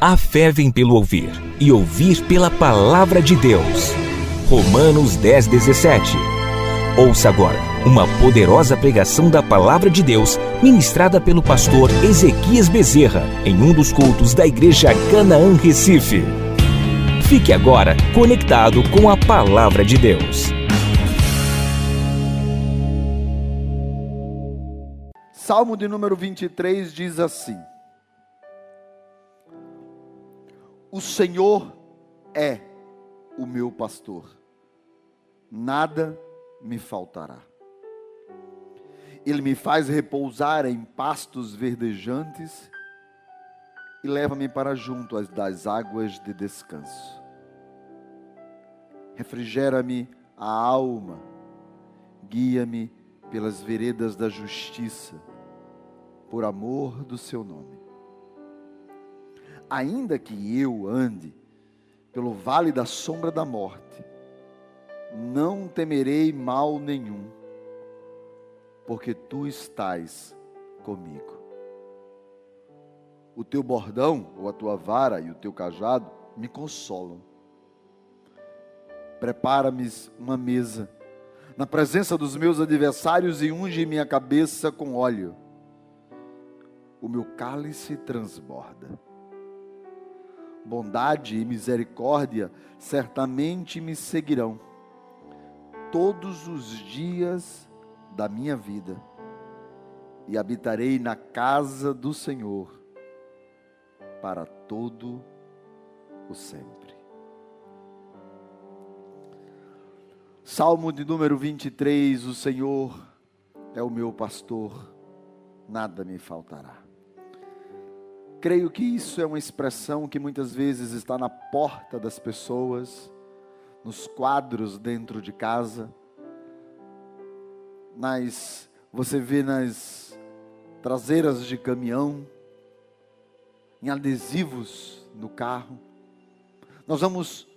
A fé vem pelo ouvir, e ouvir pela palavra de Deus. Romanos 10, 17. Ouça agora uma poderosa pregação da palavra de Deus, ministrada pelo pastor Ezequias Bezerra, em um dos cultos da Igreja Canaã Recife. Fique agora conectado com a palavra de Deus. Salmo de número 23 diz assim: O Senhor é o meu pastor, nada me faltará. Ele me faz repousar em pastos verdejantes e leva-me para junto das águas de descanso. Refrigera-me a alma, guia-me pelas veredas da justiça, por amor do seu nome ainda que eu ande pelo vale da sombra da morte, não temerei mal nenhum, porque tu estás comigo. O teu bordão, ou a tua vara e o teu cajado me consolam. Prepara-me uma mesa na presença dos meus adversários e unge minha cabeça com óleo. O meu cálice transborda bondade e misericórdia certamente me seguirão todos os dias da minha vida e habitarei na casa do Senhor para todo o sempre. Salmo de número 23: O Senhor é o meu pastor, nada me faltará. Creio que isso é uma expressão que muitas vezes está na porta das pessoas, nos quadros dentro de casa, nas você vê nas traseiras de caminhão, em adesivos no carro. Nós vamos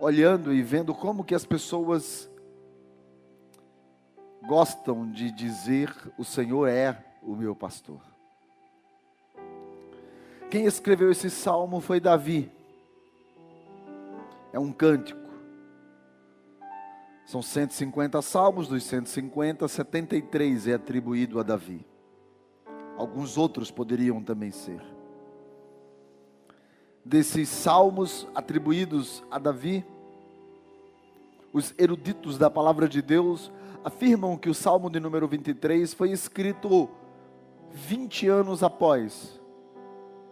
olhando e vendo como que as pessoas gostam de dizer: "O Senhor é o meu pastor". Quem escreveu esse salmo foi Davi. É um cântico. São 150 salmos, dos 150, 73 é atribuído a Davi. Alguns outros poderiam também ser. Desses salmos atribuídos a Davi, os eruditos da palavra de Deus afirmam que o salmo de número 23 foi escrito 20 anos após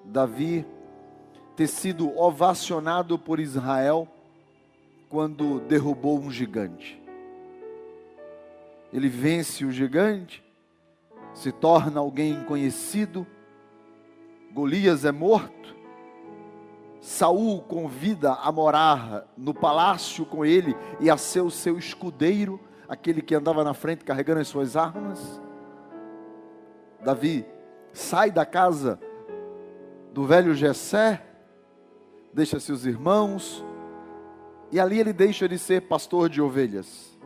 Davi ter sido ovacionado por Israel quando derrubou um gigante. Ele vence o gigante, se torna alguém conhecido, Golias é morto, Saul convida a morar no palácio com ele e a ser o seu escudeiro, aquele que andava na frente carregando as suas armas. Davi sai da casa do velho Jessé, deixa seus irmãos, e ali ele deixa de ser pastor de ovelhas,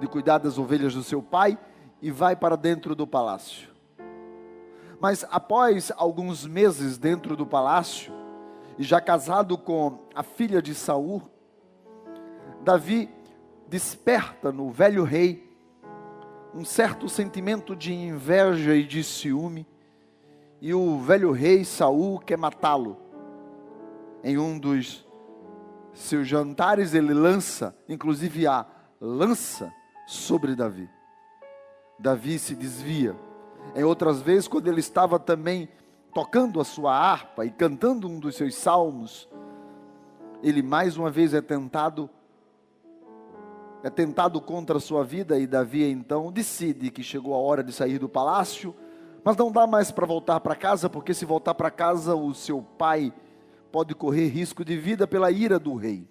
de cuidar das ovelhas do seu pai, e vai para dentro do palácio. Mas após alguns meses dentro do palácio, e já casado com a filha de Saul, Davi desperta no velho rei um certo sentimento de inveja e de ciúme, e o velho rei Saul quer matá-lo. Em um dos seus jantares ele lança, inclusive a lança sobre Davi. Davi se desvia. Em outras vezes, quando ele estava também tocando a sua harpa e cantando um dos seus salmos, ele mais uma vez é tentado é tentado contra a sua vida e Davi então decide que chegou a hora de sair do palácio mas não dá mais para voltar para casa, porque se voltar para casa, o seu pai pode correr risco de vida pela ira do rei.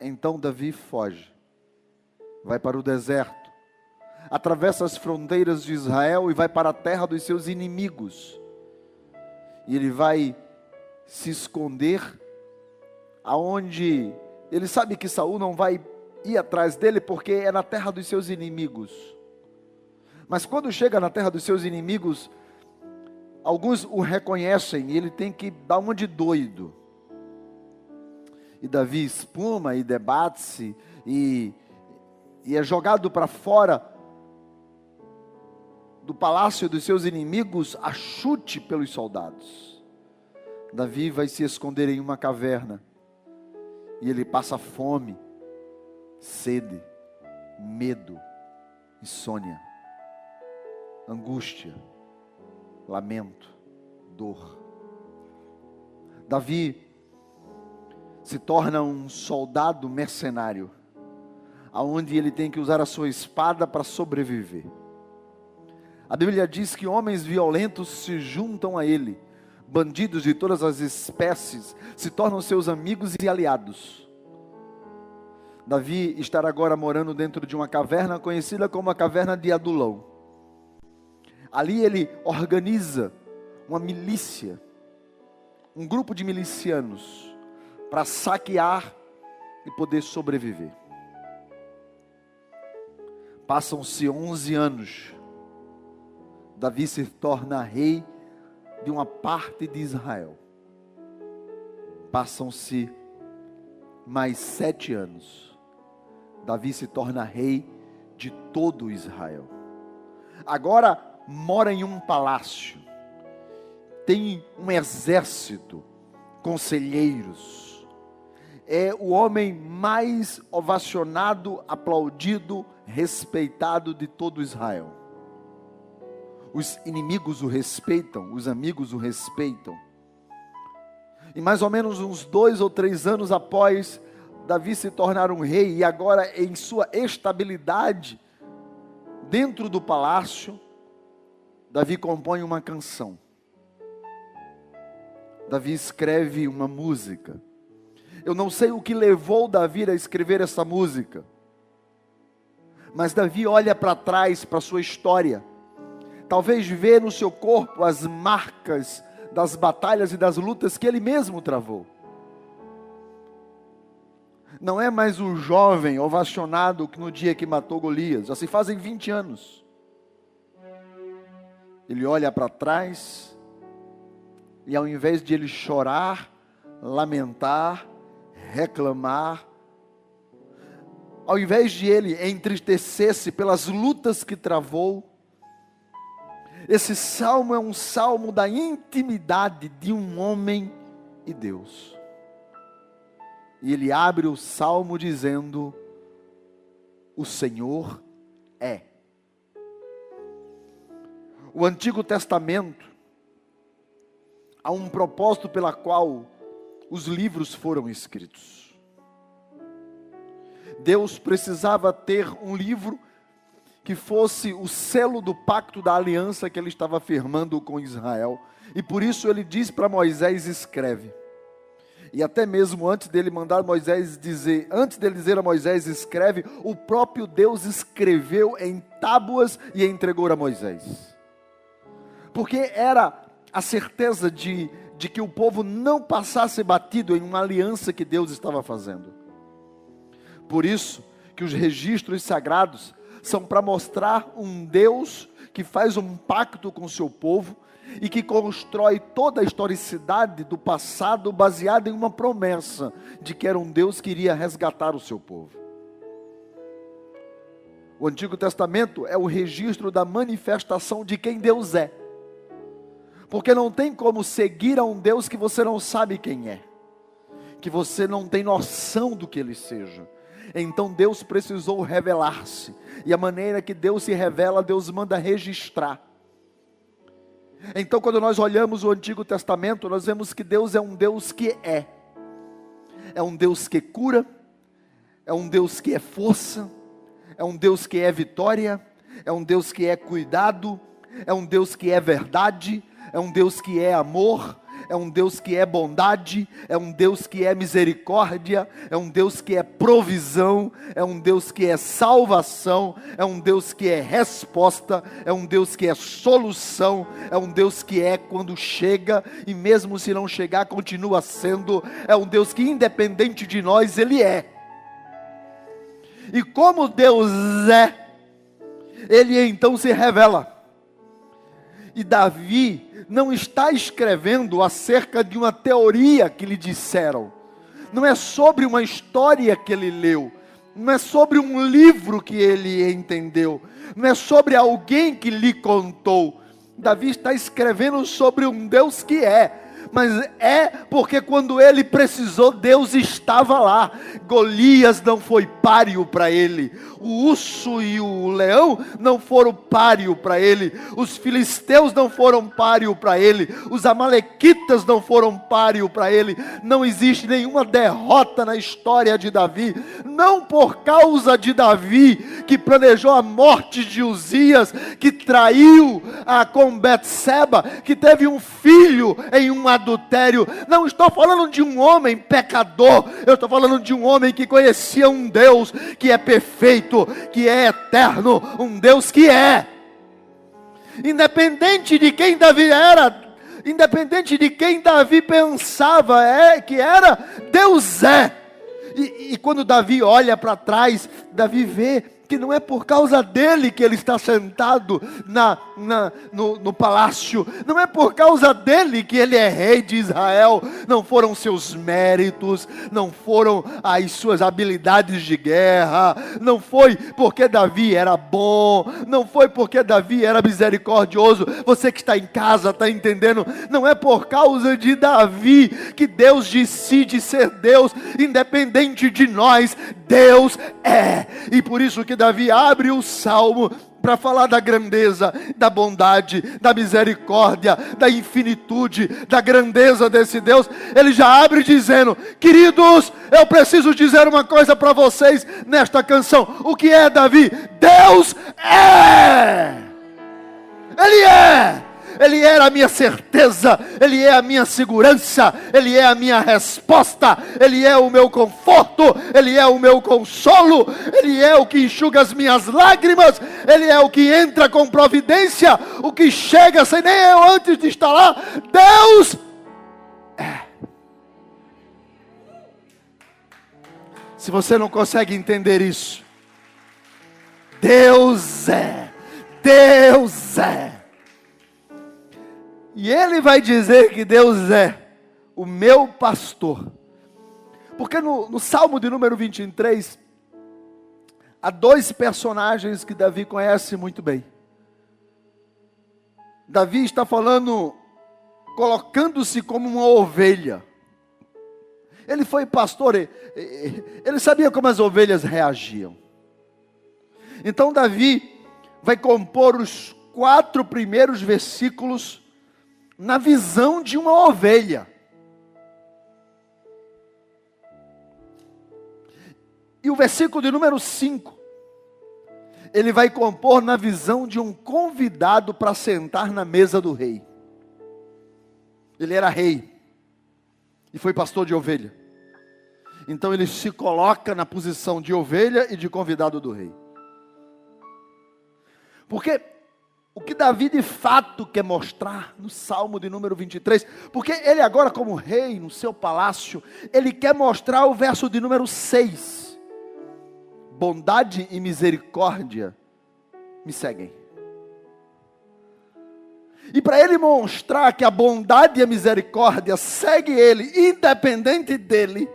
Então Davi foge, vai para o deserto, atravessa as fronteiras de Israel e vai para a terra dos seus inimigos. E ele vai se esconder aonde Ele sabe que Saul não vai ir atrás dele porque é na terra dos seus inimigos. Mas quando chega na terra dos seus inimigos, alguns o reconhecem e ele tem que dar uma de doido. E Davi espuma e debate-se e, e é jogado para fora do palácio dos seus inimigos a chute pelos soldados. Davi vai se esconder em uma caverna e ele passa fome, sede, medo, insônia, angústia, lamento, dor. Davi se torna um soldado mercenário, aonde ele tem que usar a sua espada para sobreviver. A Bíblia diz que homens violentos se juntam a ele bandidos de todas as espécies se tornam seus amigos e aliados. Davi estará agora morando dentro de uma caverna conhecida como a caverna de Adulão. Ali ele organiza uma milícia, um grupo de milicianos, para saquear e poder sobreviver. Passam-se 11 anos. Davi se torna rei de uma parte de Israel. Passam-se mais sete anos. Davi se torna rei de todo Israel. Agora mora em um palácio, tem um exército, conselheiros. É o homem mais ovacionado, aplaudido, respeitado de todo Israel os inimigos o respeitam, os amigos o respeitam. E mais ou menos uns dois ou três anos após Davi se tornar um rei, e agora em sua estabilidade dentro do palácio, Davi compõe uma canção. Davi escreve uma música. Eu não sei o que levou Davi a escrever essa música, mas Davi olha para trás, para sua história, talvez vê no seu corpo as marcas das batalhas e das lutas que ele mesmo travou. Não é mais o jovem ovacionado que no dia que matou Golias, já se fazem 20 anos. Ele olha para trás e ao invés de ele chorar, lamentar, reclamar, ao invés de ele entristecer-se pelas lutas que travou, esse salmo é um salmo da intimidade de um homem e Deus. E ele abre o salmo dizendo: O Senhor é. O Antigo Testamento há um propósito pela qual os livros foram escritos. Deus precisava ter um livro que fosse o selo do pacto da aliança que ele estava firmando com Israel. E por isso ele diz para Moisés: escreve. E até mesmo antes dele mandar Moisés dizer, antes dele dizer a Moisés escreve, o próprio Deus escreveu em tábuas e entregou a Moisés. Porque era a certeza de, de que o povo não passasse batido em uma aliança que Deus estava fazendo. Por isso que os registros sagrados são para mostrar um Deus que faz um pacto com o seu povo e que constrói toda a historicidade do passado baseada em uma promessa de que era um Deus que iria resgatar o seu povo. O Antigo Testamento é o registro da manifestação de quem Deus é. Porque não tem como seguir a um Deus que você não sabe quem é, que você não tem noção do que ele seja. Então Deus precisou revelar-se. E a maneira que Deus se revela, Deus manda registrar. Então, quando nós olhamos o Antigo Testamento, nós vemos que Deus é um Deus que é. É um Deus que cura, é um Deus que é força, é um Deus que é vitória, é um Deus que é cuidado, é um Deus que é verdade, é um Deus que é amor, é um Deus que é bondade, é um Deus que é misericórdia, é um Deus que é provisão, é um Deus que é salvação, é um Deus que é resposta, é um Deus que é solução, é um Deus que é quando chega e mesmo se não chegar continua sendo, é um Deus que independente de nós ele é. E como Deus é, ele então se revela. E Davi não está escrevendo acerca de uma teoria que lhe disseram, não é sobre uma história que ele leu, não é sobre um livro que ele entendeu, não é sobre alguém que lhe contou. Davi está escrevendo sobre um Deus que é, mas é porque quando ele precisou, Deus estava lá. Golias não foi páreo para ele, o urso e o leão não foram páreo para ele, os filisteus não foram páreo para ele, os amalequitas não foram páreo para ele. Não existe nenhuma derrota na história de Davi, não por causa de Davi que planejou a morte de Uzias, que traiu a com Betseba, que teve um filho em uma adultério. Não estou falando de um homem pecador, eu estou falando de um homem que conhecia um Deus que é perfeito, que é eterno, um Deus que é. Independente de quem Davi era, independente de quem Davi pensava é que era, Deus é. E, e quando Davi olha para trás, Davi vê que não é por causa dele que ele está sentado na, na, no, no palácio, não é por causa dele que ele é rei de Israel, não foram seus méritos, não foram as suas habilidades de guerra, não foi porque Davi era bom, não foi porque Davi era misericordioso. Você que está em casa está entendendo? Não é por causa de Davi que Deus decide ser Deus, independente de nós, Deus é, e por isso que Davi abre o salmo para falar da grandeza, da bondade, da misericórdia, da infinitude, da grandeza desse Deus. Ele já abre dizendo: Queridos, eu preciso dizer uma coisa para vocês nesta canção. O que é Davi? Deus é! Ele é! Ele é a minha certeza, Ele é a minha segurança, Ele é a minha resposta, Ele é o meu conforto, Ele é o meu consolo, Ele é o que enxuga as minhas lágrimas, Ele é o que entra com providência, o que chega sem nem eu antes de estar lá. Deus é. Se você não consegue entender isso, Deus é, Deus é. E ele vai dizer que Deus é o meu pastor. Porque no, no Salmo de número 23, há dois personagens que Davi conhece muito bem. Davi está falando, colocando-se como uma ovelha. Ele foi pastor, ele sabia como as ovelhas reagiam. Então, Davi vai compor os quatro primeiros versículos na visão de uma ovelha. E o versículo de número 5, ele vai compor na visão de um convidado para sentar na mesa do rei. Ele era rei e foi pastor de ovelha. Então ele se coloca na posição de ovelha e de convidado do rei. Porque o que Davi de fato quer mostrar no Salmo de número 23, porque ele agora como rei no seu palácio, ele quer mostrar o verso de número 6. Bondade e misericórdia me seguem. E para ele mostrar que a bondade e a misericórdia segue ele, independente dele,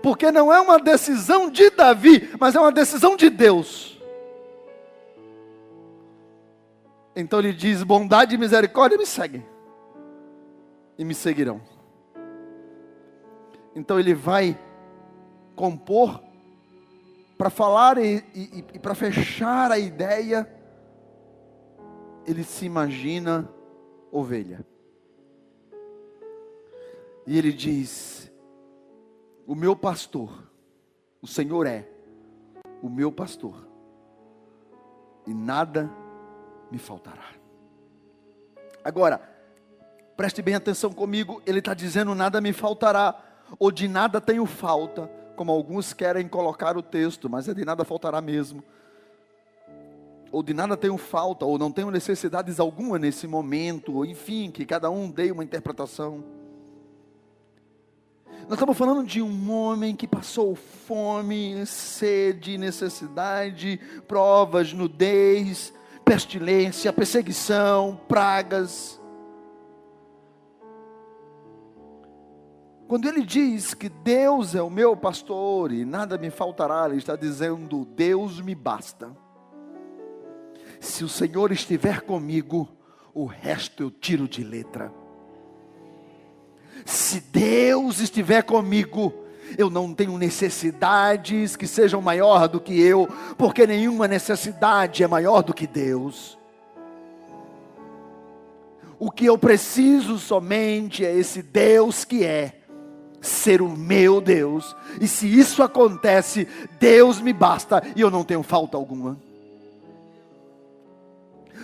porque não é uma decisão de Davi, mas é uma decisão de Deus. Então ele diz: bondade e misericórdia me seguem e me seguirão. Então ele vai compor para falar e, e, e para fechar a ideia, ele se imagina ovelha. E ele diz: O meu pastor, o Senhor é o meu pastor, e nada me faltará. Agora, Preste bem atenção comigo, ele está dizendo: nada me faltará, ou de nada tenho falta, como alguns querem colocar o texto, mas é de nada faltará mesmo. Ou de nada tenho falta, ou não tenho necessidades alguma nesse momento, ou enfim, que cada um dê uma interpretação. Nós estamos falando de um homem que passou fome, sede, necessidade, provas, nudez, pestilência, perseguição, pragas. Quando ele diz que Deus é o meu pastor e nada me faltará, ele está dizendo: Deus me basta. Se o Senhor estiver comigo, o resto eu tiro de letra. Se Deus estiver comigo, eu não tenho necessidades que sejam maior do que eu, porque nenhuma necessidade é maior do que Deus. O que eu preciso somente é esse Deus que é ser o meu Deus. E se isso acontece, Deus me basta e eu não tenho falta alguma.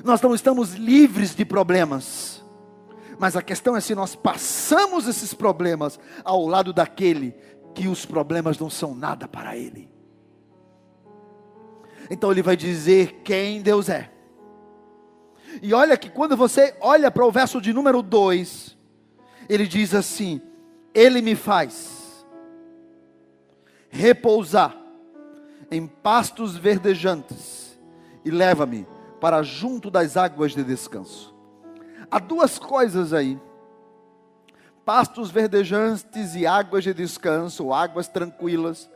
Nós não estamos livres de problemas. Mas a questão é se nós passamos esses problemas ao lado daquele que os problemas não são nada para ele. Então ele vai dizer quem Deus é. E olha que quando você olha para o verso de número 2, ele diz assim: ele me faz repousar em pastos verdejantes e leva-me para junto das águas de descanso. Há duas coisas aí: pastos verdejantes e águas de descanso, águas tranquilas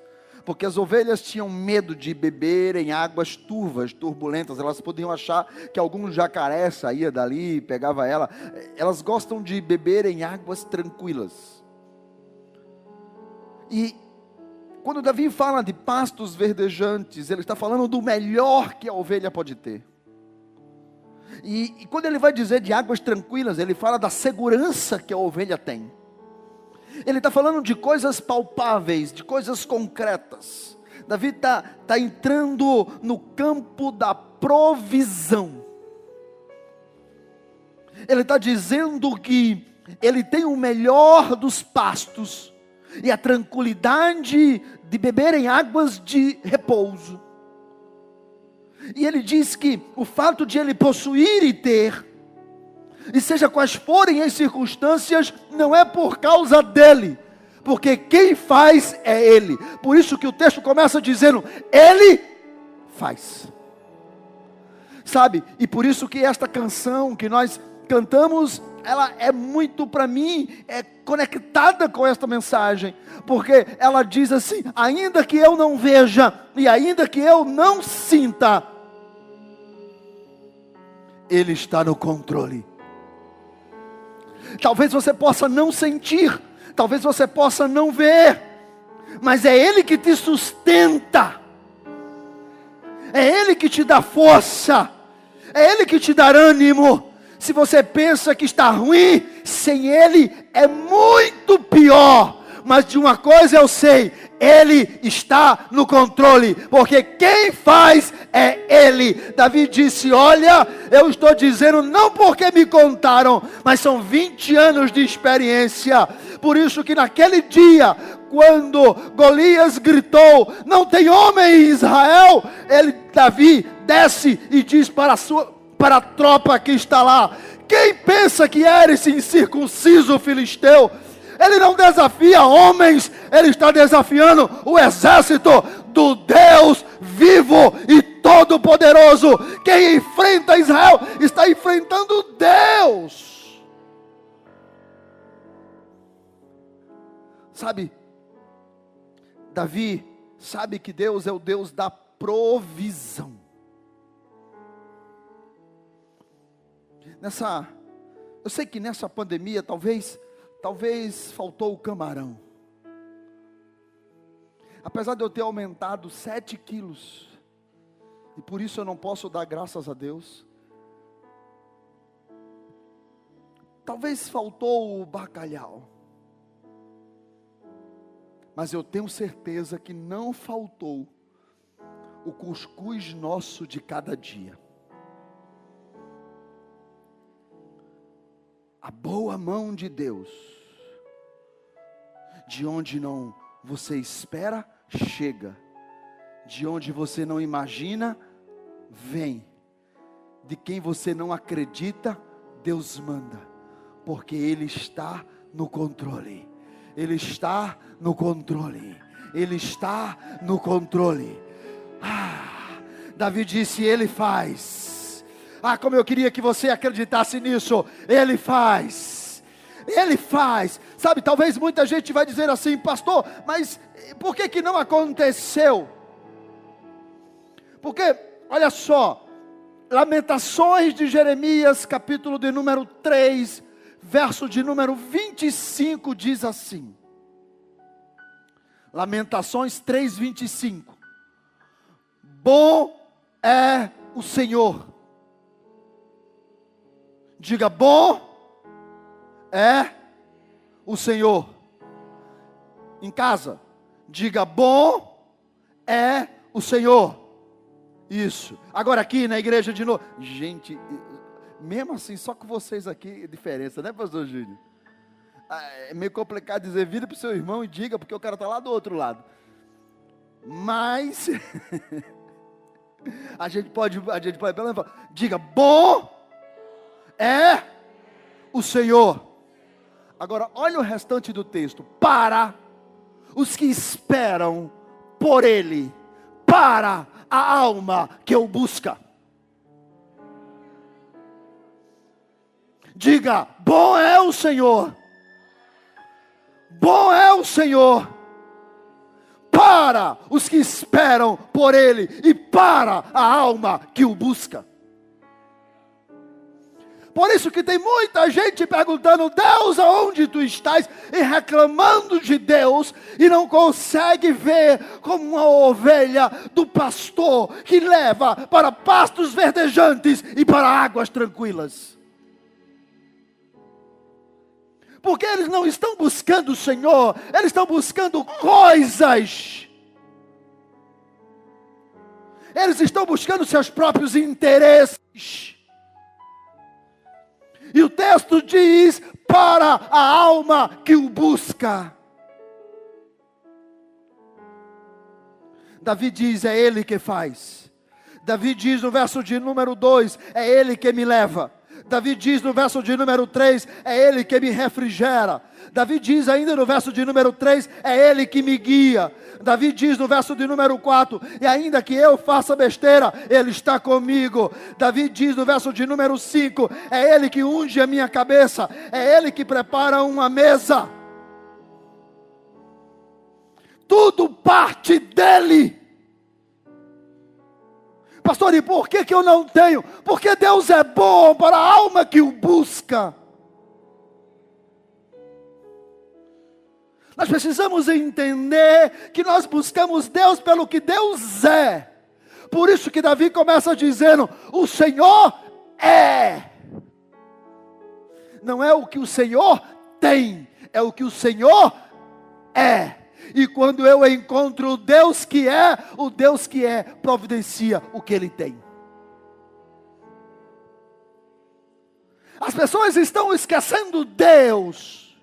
porque as ovelhas tinham medo de beber em águas turvas, turbulentas, elas podiam achar que algum jacaré saía dali, pegava ela. Elas gostam de beber em águas tranquilas. E quando Davi fala de pastos verdejantes, ele está falando do melhor que a ovelha pode ter. E, e, quando ele vai dizer de águas tranquilas, ele fala da segurança que a ovelha tem. Ele está falando de coisas palpáveis, de coisas concretas. Davi está tá entrando no campo da provisão. Ele está dizendo que ele tem o melhor dos pastos e a tranquilidade de beberem águas de repouso. E ele diz que o fato de ele possuir e ter, e seja quais forem as circunstâncias, não é por causa dele, porque quem faz é ele. Por isso que o texto começa dizendo: Ele faz. Sabe? E por isso que esta canção que nós cantamos ela é muito para mim é conectada com esta mensagem, porque ela diz assim: ainda que eu não veja e ainda que eu não sinta, ele está no controle. Talvez você possa não sentir, talvez você possa não ver, mas é ele que te sustenta. É ele que te dá força, é ele que te dá ânimo se você pensa que está ruim, sem Ele é muito pior. Mas de uma coisa eu sei, Ele está no controle, porque quem faz é Ele. Davi disse: Olha, eu estou dizendo não porque me contaram, mas são 20 anos de experiência. Por isso que naquele dia, quando Golias gritou: Não tem homem em Israel, ele, Davi, desce e diz para a sua para a tropa que está lá. Quem pensa que era esse incircunciso filisteu? Ele não desafia homens, ele está desafiando o exército do Deus vivo e todo-poderoso. Quem enfrenta Israel está enfrentando Deus. Sabe, Davi sabe que Deus é o Deus da provisão. nessa eu sei que nessa pandemia talvez talvez faltou o camarão. Apesar de eu ter aumentado 7 quilos, e por isso eu não posso dar graças a Deus. Talvez faltou o bacalhau. Mas eu tenho certeza que não faltou o cuscuz nosso de cada dia. A boa mão de Deus, de onde não você espera, chega, de onde você não imagina, vem, de quem você não acredita, Deus manda, porque Ele está no controle, Ele está no controle, Ele está no controle. Ah, Davi disse: Ele faz. Ah, como eu queria que você acreditasse nisso. Ele faz. Ele faz. Sabe, talvez muita gente vai dizer assim, pastor, mas por que que não aconteceu? Porque, olha só, Lamentações de Jeremias, capítulo de número 3, verso de número 25 diz assim: Lamentações 3, 25. Bom é o Senhor. Diga, bom é o Senhor. Em casa, diga, bom é o Senhor. Isso. Agora aqui na igreja de novo. Gente, mesmo assim, só com vocês aqui, diferença, né, pastor Júnior? Ah, é meio complicado dizer, vira para o seu irmão e diga, porque o cara está lá do outro lado. Mas a gente pode, a gente pode, pelo menos, diga, bom é o Senhor. Agora, olha o restante do texto. Para os que esperam por Ele, para a alma que o busca. Diga: bom é o Senhor, bom é o Senhor para os que esperam por Ele e para a alma que o busca. Por isso que tem muita gente perguntando, Deus, aonde tu estás? E reclamando de Deus e não consegue ver como uma ovelha do pastor que leva para pastos verdejantes e para águas tranquilas. Porque eles não estão buscando o Senhor, eles estão buscando coisas. Eles estão buscando seus próprios interesses. E o texto diz: para a alma que o busca. Davi diz: é Ele que faz. Davi diz no verso de número 2: é Ele que me leva. Davi diz no verso de número 3: é Ele que me refrigera. Davi diz ainda no verso de número 3: é Ele que me guia. Davi diz no verso de número 4: e ainda que eu faça besteira, Ele está comigo. Davi diz no verso de número 5: é Ele que unge a minha cabeça, é Ele que prepara uma mesa. Tudo parte dEle. Pastor, e por que, que eu não tenho? Porque Deus é bom para a alma que o busca. Nós precisamos entender que nós buscamos Deus pelo que Deus é. Por isso que Davi começa dizendo: O Senhor é. Não é o que o Senhor tem, é o que o Senhor é. E quando eu encontro o Deus que é, o Deus que é providencia o que ele tem. As pessoas estão esquecendo Deus.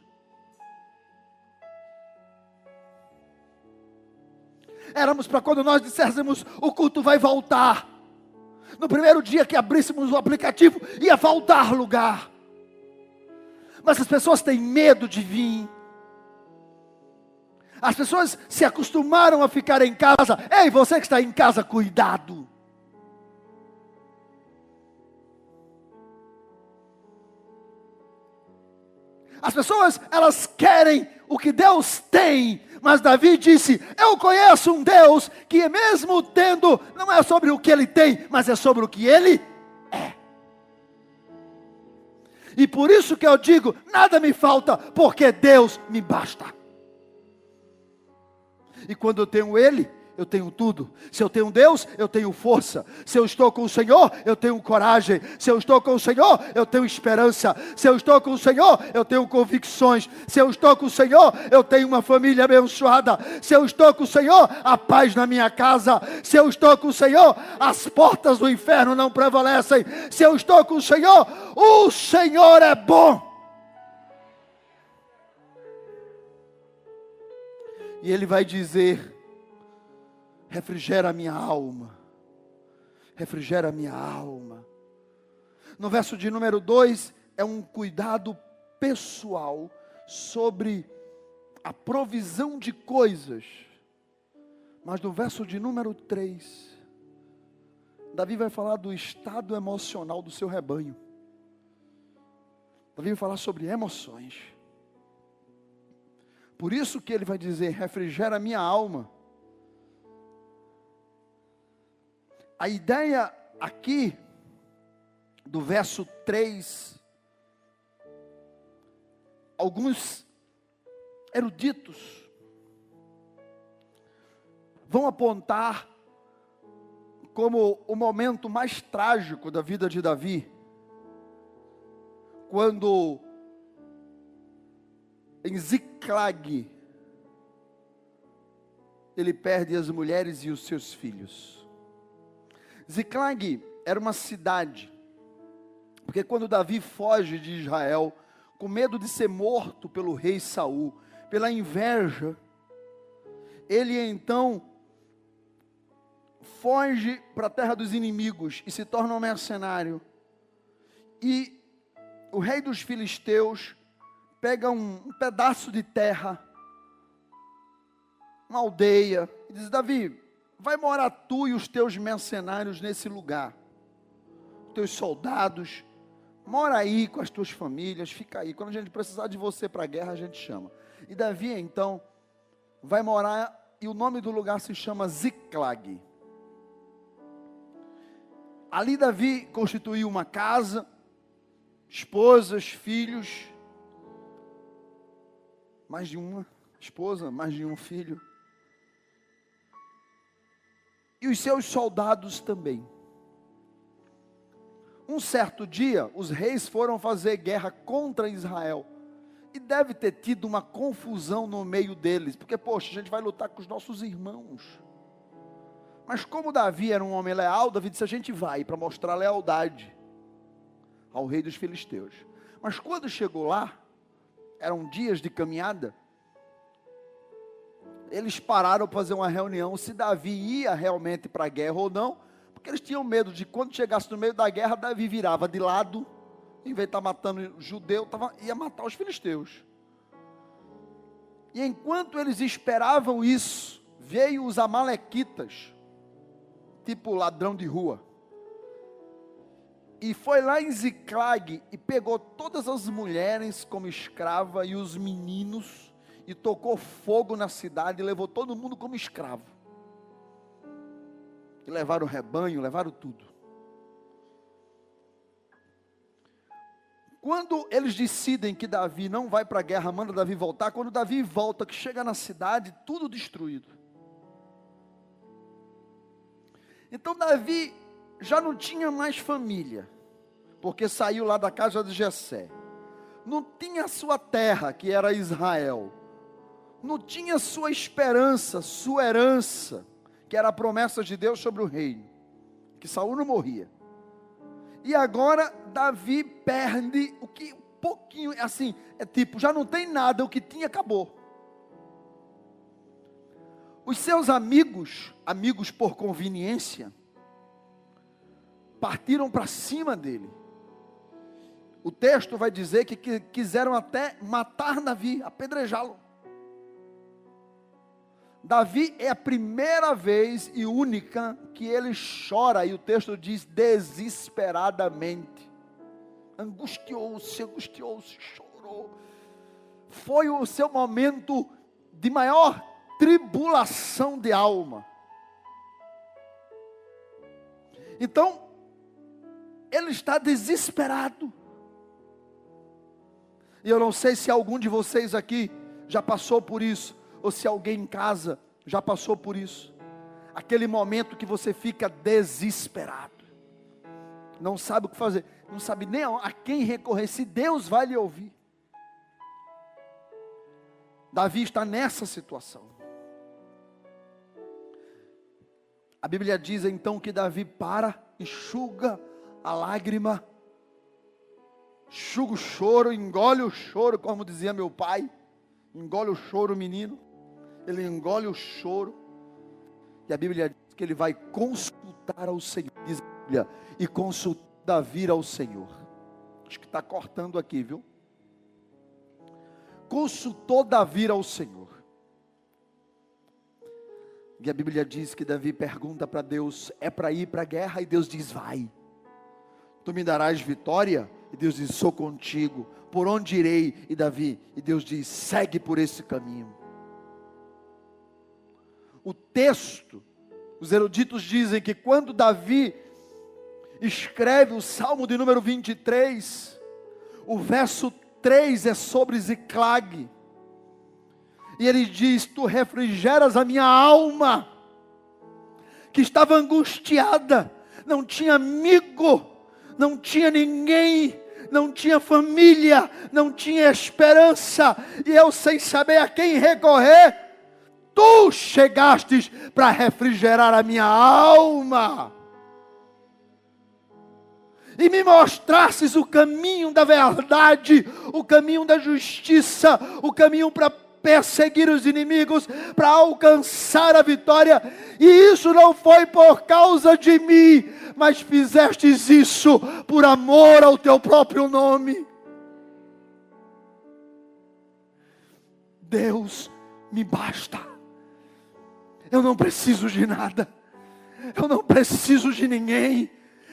Éramos para quando nós disséssemos o culto vai voltar. No primeiro dia que abríssemos o aplicativo, ia faltar lugar. Mas as pessoas têm medo de vir as pessoas se acostumaram a ficar em casa. Ei, você que está em casa, cuidado. As pessoas, elas querem o que Deus tem, mas Davi disse: Eu conheço um Deus que, mesmo tendo, não é sobre o que ele tem, mas é sobre o que ele é. E por isso que eu digo: nada me falta, porque Deus me basta. E quando eu tenho Ele, eu tenho tudo. Se eu tenho Deus, eu tenho força. Se eu estou com o Senhor, eu tenho coragem. Se eu estou com o Senhor, eu tenho esperança. Se eu estou com o Senhor, eu tenho convicções. Se eu estou com o Senhor, eu tenho uma família abençoada. Se eu estou com o Senhor, a paz na minha casa. Se eu estou com o Senhor, as portas do inferno não prevalecem. Se eu estou com o Senhor, o Senhor é bom. E ele vai dizer: refrigera a minha alma, refrigera a minha alma. No verso de número 2, é um cuidado pessoal sobre a provisão de coisas. Mas no verso de número 3, Davi vai falar do estado emocional do seu rebanho. Davi vai falar sobre emoções. Por isso que ele vai dizer: refrigera a minha alma. A ideia aqui, do verso 3, alguns eruditos vão apontar como o momento mais trágico da vida de Davi, quando em Ziclag ele perde as mulheres e os seus filhos. Ziclag era uma cidade, porque quando Davi foge de Israel, com medo de ser morto pelo rei Saul, pela inveja, ele então foge para a terra dos inimigos e se torna um mercenário. E o rei dos filisteus pega um, um pedaço de terra, uma aldeia, e diz: Davi, vai morar tu e os teus mercenários nesse lugar, teus soldados, mora aí com as tuas famílias, fica aí. Quando a gente precisar de você para a guerra, a gente chama. E Davi então vai morar, e o nome do lugar se chama Ziclag. Ali Davi constituiu uma casa, esposas, filhos, mais de uma esposa, mais de um filho. E os seus soldados também. Um certo dia, os reis foram fazer guerra contra Israel. E deve ter tido uma confusão no meio deles, porque, poxa, a gente vai lutar com os nossos irmãos. Mas como Davi era um homem leal, Davi disse: a gente vai para mostrar lealdade ao rei dos filisteus. Mas quando chegou lá, eram dias de caminhada, eles pararam para fazer uma reunião se Davi ia realmente para a guerra ou não, porque eles tinham medo de quando chegasse no meio da guerra, Davi virava de lado, em vez de estar tá matando judeu, tava, ia matar os filisteus. E enquanto eles esperavam isso, veio os amalequitas, tipo ladrão de rua. E foi lá em Ziclag e pegou todas as mulheres como escrava e os meninos e tocou fogo na cidade e levou todo mundo como escravo. E levaram o rebanho, levaram tudo. Quando eles decidem que Davi não vai para a guerra, manda Davi voltar, quando Davi volta, que chega na cidade, tudo destruído. Então Davi já não tinha mais família, porque saiu lá da casa de Jessé. Não tinha sua terra, que era Israel. Não tinha sua esperança, sua herança, que era a promessa de Deus sobre o reino, que Saul não morria. E agora Davi perde o que um pouquinho, assim, é tipo, já não tem nada, o que tinha acabou. Os seus amigos, amigos por conveniência, partiram para cima dele. O texto vai dizer que quiseram até matar Davi, apedrejá-lo. Davi é a primeira vez e única que ele chora, e o texto diz desesperadamente. Angustiou-se, angustiou-se, chorou. Foi o seu momento de maior tribulação de alma. Então, ele está desesperado. E eu não sei se algum de vocês aqui já passou por isso, ou se alguém em casa já passou por isso. Aquele momento que você fica desesperado, não sabe o que fazer, não sabe nem a quem recorrer, se Deus vai lhe ouvir. Davi está nessa situação. A Bíblia diz então que Davi para, enxuga a lágrima, enxuga o choro, engole o choro, como dizia meu pai, engole o choro, menino. ele engole o choro, e a Bíblia diz que ele vai consultar ao Senhor, diz a Bíblia, e consultar Davi ao Senhor. Acho que está cortando aqui, viu? Consultou Davi ao Senhor. E a Bíblia diz que Davi pergunta para Deus: é para ir para a guerra? E Deus diz: vai. Tu me darás vitória? E Deus diz: sou contigo. Por onde irei? E Davi, e Deus diz: segue por esse caminho. O texto, os eruditos dizem que quando Davi escreve o Salmo de número 23, o verso 3 é sobre Ziclag. E ele diz: Tu refrigeras a minha alma, que estava angustiada, não tinha amigo, não tinha ninguém, não tinha família, não tinha esperança, e eu sem saber a quem recorrer, tu chegastes para refrigerar a minha alma. E me mostrasses o caminho da verdade, o caminho da justiça, o caminho para perseguir os inimigos, para alcançar a vitória, e isso não foi por causa de mim, mas fizestes isso por amor ao teu próprio nome. Deus me basta. Eu não preciso de nada. Eu não preciso de ninguém.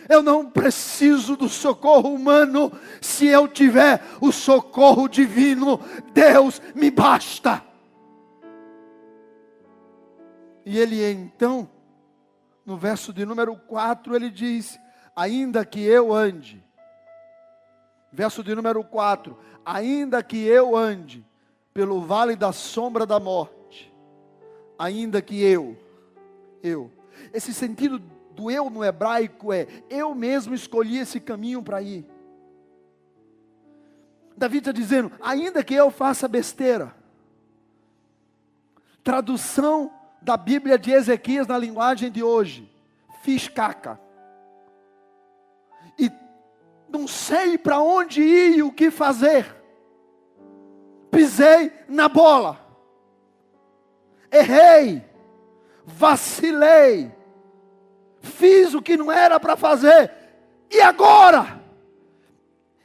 Eu não preciso do socorro humano, se eu tiver o socorro divino, Deus me basta. E ele então, no verso de número 4, ele diz: Ainda que eu ande, verso de número 4: Ainda que eu ande pelo vale da sombra da morte, ainda que eu, eu, esse sentido do eu no hebraico é: eu mesmo escolhi esse caminho para ir. Davi está dizendo: ainda que eu faça besteira. Tradução da Bíblia de Ezequias na linguagem de hoje: fiz caca. E não sei para onde ir e o que fazer. Pisei na bola. Errei. Vacilei fiz o que não era para fazer, e agora?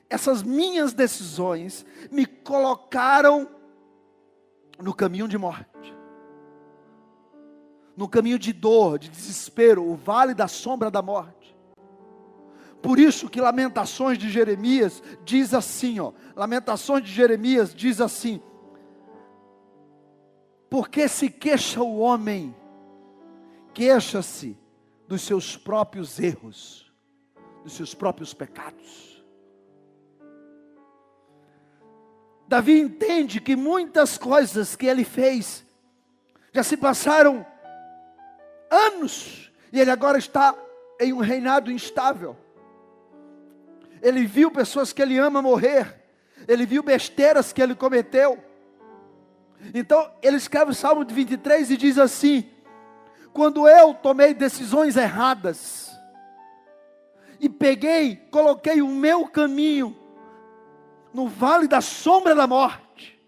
Essas minhas decisões me colocaram no caminho de morte, no caminho de dor, de desespero, o vale da sombra da morte. Por isso que Lamentações de Jeremias diz assim, ó, Lamentações de Jeremias diz assim: Porque se queixa o homem, queixa-se dos seus próprios erros, dos seus próprios pecados. Davi entende que muitas coisas que ele fez já se passaram anos e ele agora está em um reinado instável. Ele viu pessoas que ele ama morrer, ele viu besteiras que ele cometeu. Então ele escreve o Salmo de 23 e diz assim: quando eu tomei decisões erradas e peguei, coloquei o meu caminho no vale da sombra da morte.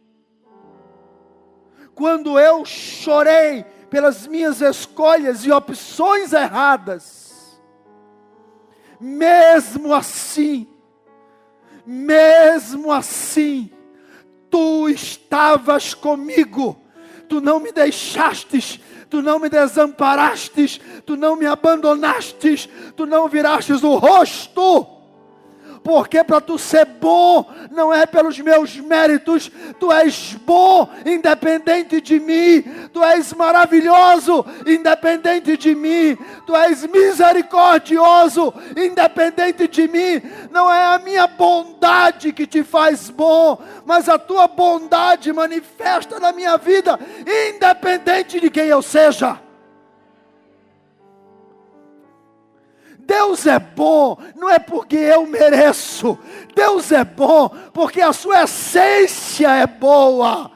Quando eu chorei pelas minhas escolhas e opções erradas, mesmo assim, mesmo assim, tu estavas comigo, tu não me deixastes tu não me desamparastes, tu não me abandonastes, tu não virastes o rosto porque para tu ser bom. Não é pelos meus méritos, tu és bom independente de mim, tu és maravilhoso independente de mim, tu és misericordioso independente de mim, não é a minha bondade que te faz bom, mas a tua bondade manifesta na minha vida, independente de quem eu seja. Deus é bom, não é porque eu mereço. Deus é bom porque a sua essência é boa.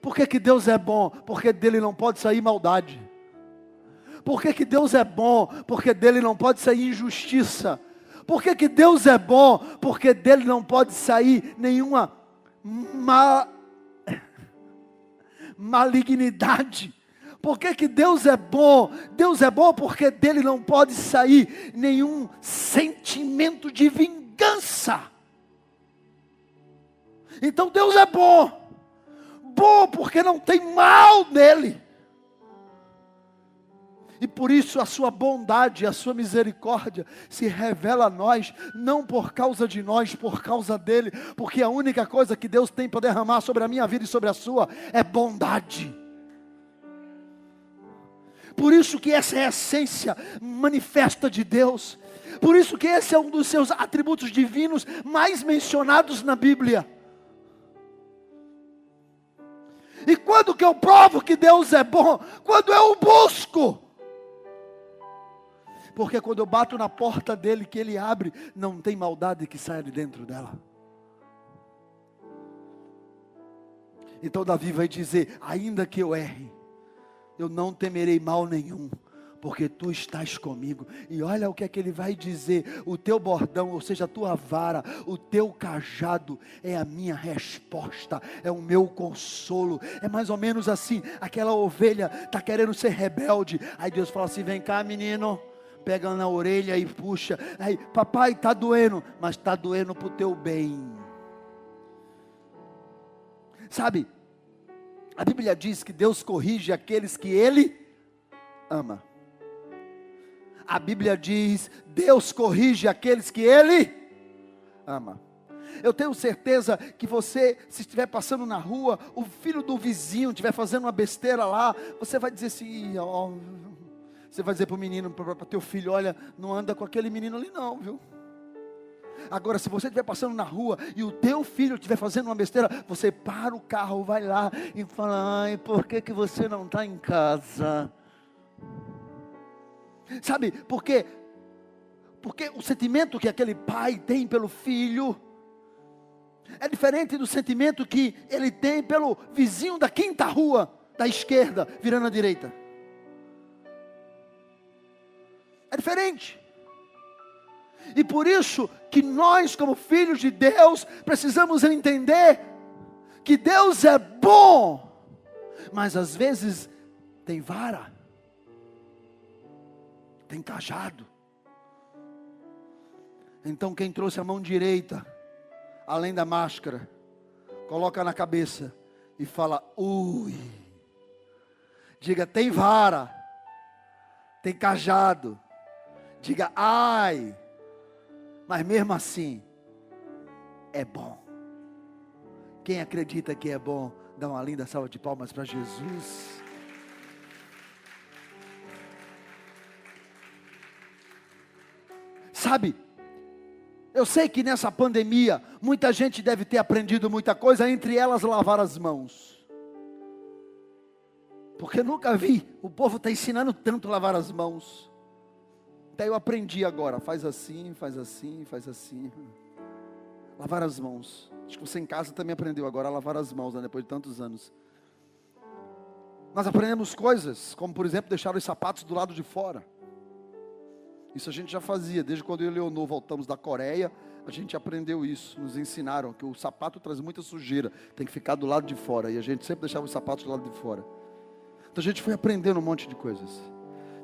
Por que, que Deus é bom? Porque dele não pode sair maldade. Por que, que Deus é bom? Porque dele não pode sair injustiça. Por que, que Deus é bom? Porque dele não pode sair nenhuma ma... malignidade. Por que, que Deus é bom? Deus é bom porque dele não pode sair nenhum sentimento de vingança. Então Deus é bom. Bom porque não tem mal nele. E por isso a sua bondade, a sua misericórdia se revela a nós, não por causa de nós, por causa dele, porque a única coisa que Deus tem para derramar sobre a minha vida e sobre a sua é bondade. Por isso que essa é a essência manifesta de Deus. Por isso que esse é um dos seus atributos divinos mais mencionados na Bíblia. E quando que eu provo que Deus é bom? Quando eu o busco. Porque quando eu bato na porta dele, que ele abre, não tem maldade que saia de dentro dela. Então Davi vai dizer: ainda que eu erre, eu não temerei mal nenhum, porque tu estás comigo. E olha o que é que ele vai dizer: o teu bordão, ou seja, a tua vara, o teu cajado é a minha resposta, é o meu consolo. É mais ou menos assim: aquela ovelha está querendo ser rebelde, aí Deus fala assim: vem cá, menino. Pega na orelha e puxa. Aí, papai, está doendo, mas está doendo para o teu bem. Sabe, a Bíblia diz que Deus corrige aqueles que Ele ama. A Bíblia diz: Deus corrige aqueles que Ele ama. Eu tenho certeza que você, se estiver passando na rua, o filho do vizinho estiver fazendo uma besteira lá, você vai dizer assim: ó, você vai dizer para o menino, para teu filho: olha, não anda com aquele menino ali, não, viu? Agora, se você estiver passando na rua e o teu filho estiver fazendo uma besteira, você para o carro, vai lá e fala: ai, por que, que você não está em casa? Sabe, porque, porque o sentimento que aquele pai tem pelo filho é diferente do sentimento que ele tem pelo vizinho da quinta rua, da esquerda, virando à direita. É diferente. E por isso que nós, como filhos de Deus, precisamos entender que Deus é bom, mas às vezes tem vara, tem cajado. Então quem trouxe a mão direita, além da máscara, coloca na cabeça e fala: ui. Diga, tem vara, tem cajado. Diga, ai mas mesmo assim, é bom. Quem acredita que é bom, dá uma linda salva de palmas para Jesus. Sabe, eu sei que nessa pandemia, muita gente deve ter aprendido muita coisa, entre elas lavar as mãos. Porque nunca vi, o povo está ensinando tanto lavar as mãos. Até eu aprendi agora. Faz assim, faz assim, faz assim. Lavar as mãos. Acho que você em casa também aprendeu agora a lavar as mãos, né, depois de tantos anos. Nós aprendemos coisas, como por exemplo, deixar os sapatos do lado de fora. Isso a gente já fazia, desde quando eu e Leonor voltamos da Coreia, a gente aprendeu isso, nos ensinaram que o sapato traz muita sujeira, tem que ficar do lado de fora, e a gente sempre deixava os sapatos do lado de fora. Então a gente foi aprendendo um monte de coisas.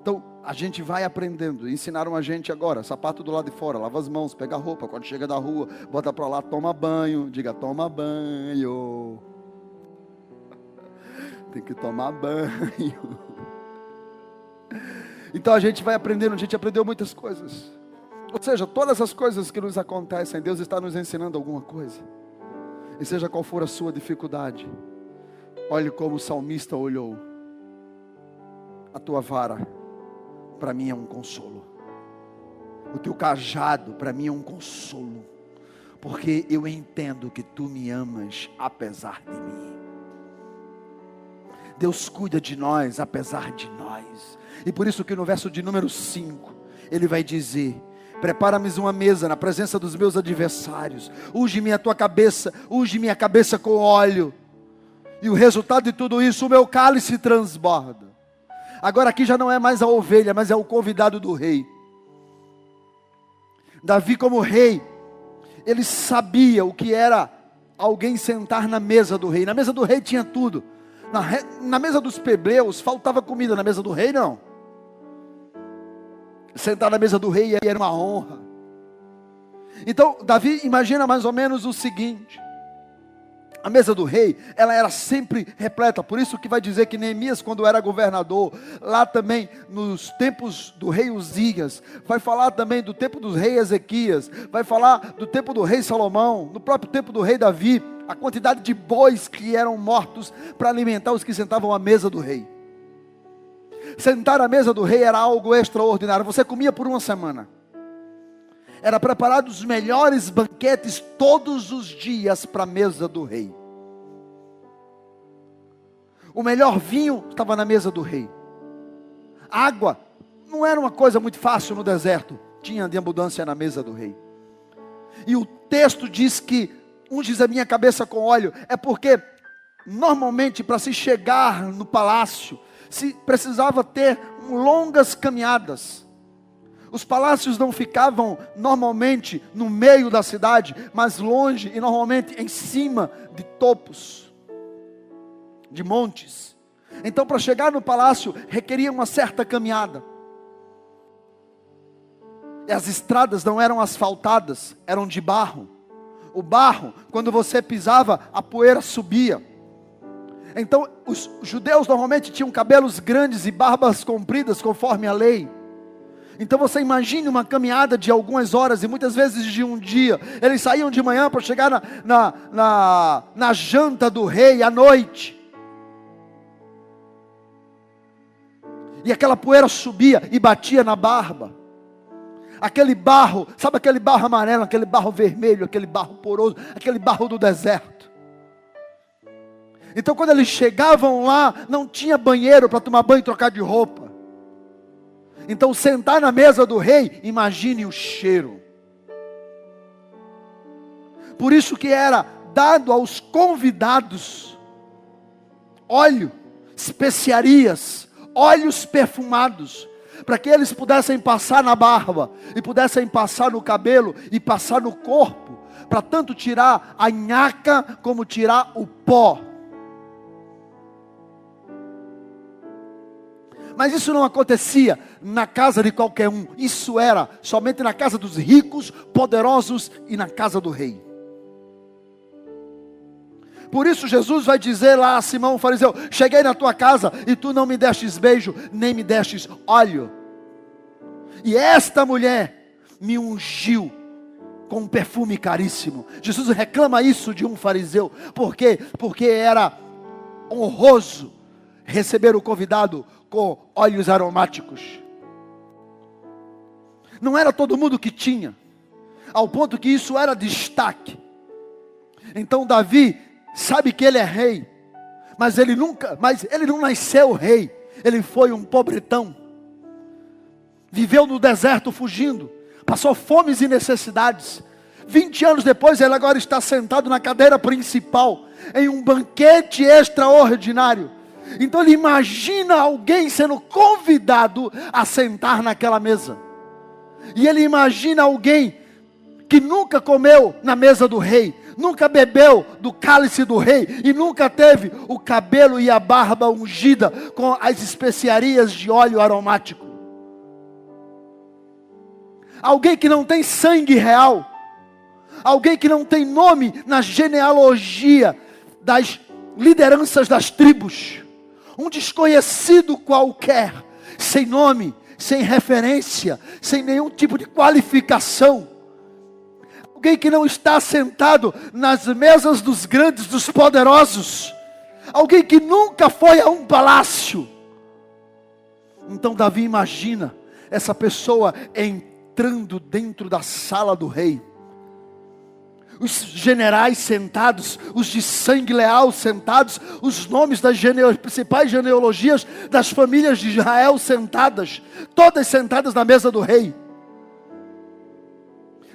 Então, a gente vai aprendendo. Ensinaram a gente agora, sapato do lado de fora, lava as mãos, pega a roupa, quando chega da rua, bota para lá, toma banho, diga toma banho. Tem que tomar banho. Então a gente vai aprendendo, a gente aprendeu muitas coisas. Ou seja, todas as coisas que nos acontecem, Deus está nos ensinando alguma coisa. E seja qual for a sua dificuldade, olhe como o salmista olhou. A tua vara para mim é um consolo. O teu cajado para mim é um consolo. Porque eu entendo que tu me amas apesar de mim. Deus cuida de nós apesar de nós. E por isso que no verso de número 5, ele vai dizer: Prepara-me uma mesa na presença dos meus adversários. Unge-me a tua cabeça, unge minha cabeça com óleo. E o resultado de tudo isso, o meu cálice transborda. Agora aqui já não é mais a ovelha, mas é o convidado do rei. Davi, como rei, ele sabia o que era alguém sentar na mesa do rei. Na mesa do rei tinha tudo: Na, na mesa dos plebeus faltava comida, na mesa do rei não. Sentar na mesa do rei era uma honra. Então, Davi imagina mais ou menos o seguinte: a mesa do rei, ela era sempre repleta. Por isso que vai dizer que Neemias, quando era governador, lá também nos tempos do rei Uzias, vai falar também do tempo do rei Ezequias, vai falar do tempo do rei Salomão, no próprio tempo do rei Davi, a quantidade de bois que eram mortos para alimentar os que sentavam à mesa do rei. Sentar à mesa do rei era algo extraordinário. Você comia por uma semana era preparado os melhores banquetes todos os dias para a mesa do rei. O melhor vinho estava na mesa do rei. Água não era uma coisa muito fácil no deserto, tinha de abundância na mesa do rei. E o texto diz que unges a minha cabeça com óleo, é porque normalmente para se chegar no palácio, se precisava ter longas caminhadas. Os palácios não ficavam normalmente no meio da cidade, mas longe e normalmente em cima de topos, de montes. Então, para chegar no palácio, requeria uma certa caminhada. E as estradas não eram asfaltadas, eram de barro. O barro, quando você pisava, a poeira subia. Então, os judeus normalmente tinham cabelos grandes e barbas compridas, conforme a lei. Então você imagine uma caminhada de algumas horas e muitas vezes de um dia. Eles saíam de manhã para chegar na, na, na, na janta do rei à noite. E aquela poeira subia e batia na barba. Aquele barro, sabe aquele barro amarelo, aquele barro vermelho, aquele barro poroso, aquele barro do deserto. Então, quando eles chegavam lá, não tinha banheiro para tomar banho e trocar de roupa. Então, sentar na mesa do rei, imagine o cheiro. Por isso que era dado aos convidados óleo, especiarias, óleos perfumados, para que eles pudessem passar na barba, e pudessem passar no cabelo, e passar no corpo, para tanto tirar a nhaca como tirar o pó. Mas isso não acontecia na casa de qualquer um. Isso era somente na casa dos ricos, poderosos e na casa do rei. Por isso Jesus vai dizer lá a Simão fariseu: Cheguei na tua casa e tu não me destes beijo, nem me destes óleo. E esta mulher me ungiu com um perfume caríssimo. Jesus reclama isso de um fariseu. Por quê? Porque era honroso receber o convidado com óleos aromáticos. Não era todo mundo que tinha, ao ponto que isso era destaque. Então Davi sabe que ele é rei, mas ele nunca, mas ele não nasceu rei, ele foi um pobretão. Viveu no deserto fugindo, passou fomes e necessidades. 20 anos depois, ele agora está sentado na cadeira principal, em um banquete extraordinário. Então ele imagina alguém sendo convidado a sentar naquela mesa. E ele imagina alguém que nunca comeu na mesa do rei, nunca bebeu do cálice do rei e nunca teve o cabelo e a barba ungida com as especiarias de óleo aromático. Alguém que não tem sangue real, alguém que não tem nome na genealogia das lideranças das tribos um desconhecido qualquer, sem nome, sem referência, sem nenhum tipo de qualificação. Alguém que não está sentado nas mesas dos grandes, dos poderosos. Alguém que nunca foi a um palácio. Então Davi imagina essa pessoa entrando dentro da sala do rei os generais sentados, os de sangue leal sentados, os nomes das gene... principais genealogias das famílias de Israel sentadas, todas sentadas na mesa do rei.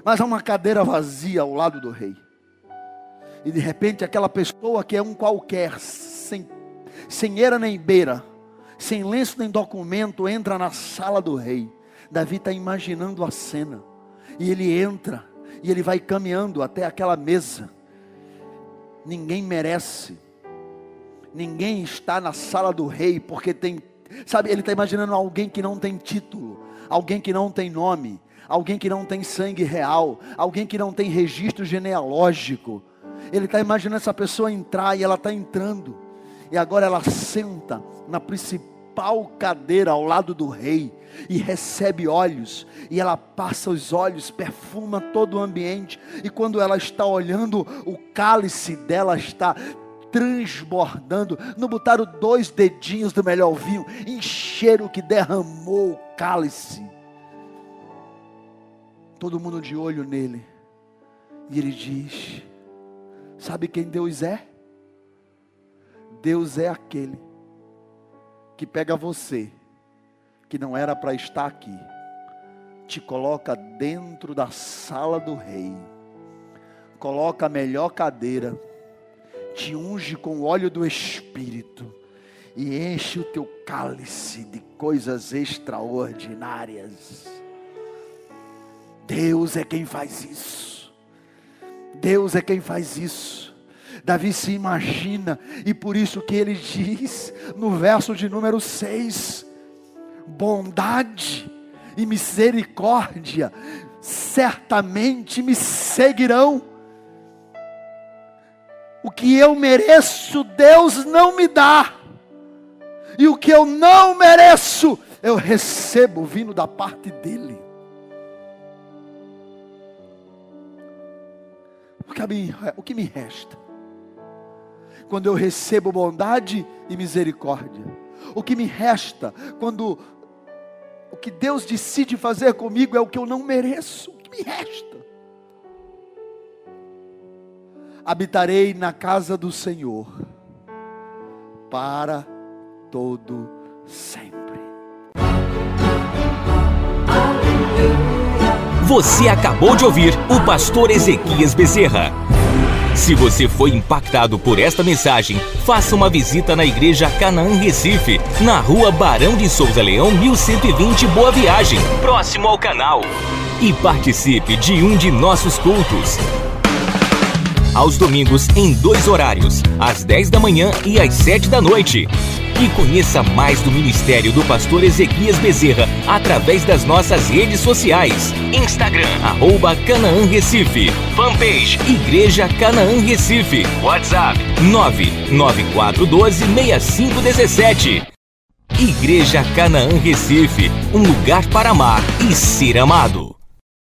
Mas há uma cadeira vazia ao lado do rei. E de repente aquela pessoa que é um qualquer, sem, sem era nem beira, sem lenço nem documento, entra na sala do rei. Davi está imaginando a cena. E ele entra e ele vai caminhando até aquela mesa. Ninguém merece. Ninguém está na sala do rei porque tem, sabe, ele está imaginando alguém que não tem título, alguém que não tem nome, alguém que não tem sangue real, alguém que não tem registro genealógico. Ele está imaginando essa pessoa entrar e ela está entrando, e agora ela senta na principal cadeira ao lado do rei e recebe olhos, e ela passa os olhos, perfuma todo o ambiente, e quando ela está olhando, o cálice dela está transbordando. Não botaram dois dedinhos do melhor vinho, encheram o que derramou o cálice. Todo mundo de olho nele. E ele diz: Sabe quem Deus é? Deus é aquele que pega você, que não era para estar aqui, te coloca dentro da sala do rei, coloca a melhor cadeira, te unge com o óleo do Espírito e enche o teu cálice de coisas extraordinárias. Deus é quem faz isso. Deus é quem faz isso. Davi se imagina, e por isso que ele diz no verso de número 6: bondade e misericórdia certamente me seguirão o que eu mereço, Deus não me dá. E o que eu não mereço, eu recebo vindo da parte dEle. O que, me, resta? Quando eu recebo bondade e misericórdia. O que me resta quando o que Deus decide fazer comigo é o que eu não mereço? O que me resta? habitarei na casa do Senhor para todo sempre. Você acabou de ouvir o pastor Ezequias Bezerra. Se você foi impactado por esta mensagem, faça uma visita na Igreja Canaã Recife, na rua Barão de Souza Leão, 1120 Boa Viagem, próximo ao canal. E participe de um de nossos cultos aos domingos em dois horários, às 10 da manhã e às 7 da noite. E conheça mais do ministério do pastor Ezequias Bezerra através das nossas redes sociais. Instagram, arroba Canaã Recife. Fanpage, Igreja Canaã Recife. WhatsApp, 994126517. Igreja Canaã Recife, um lugar para amar e ser amado.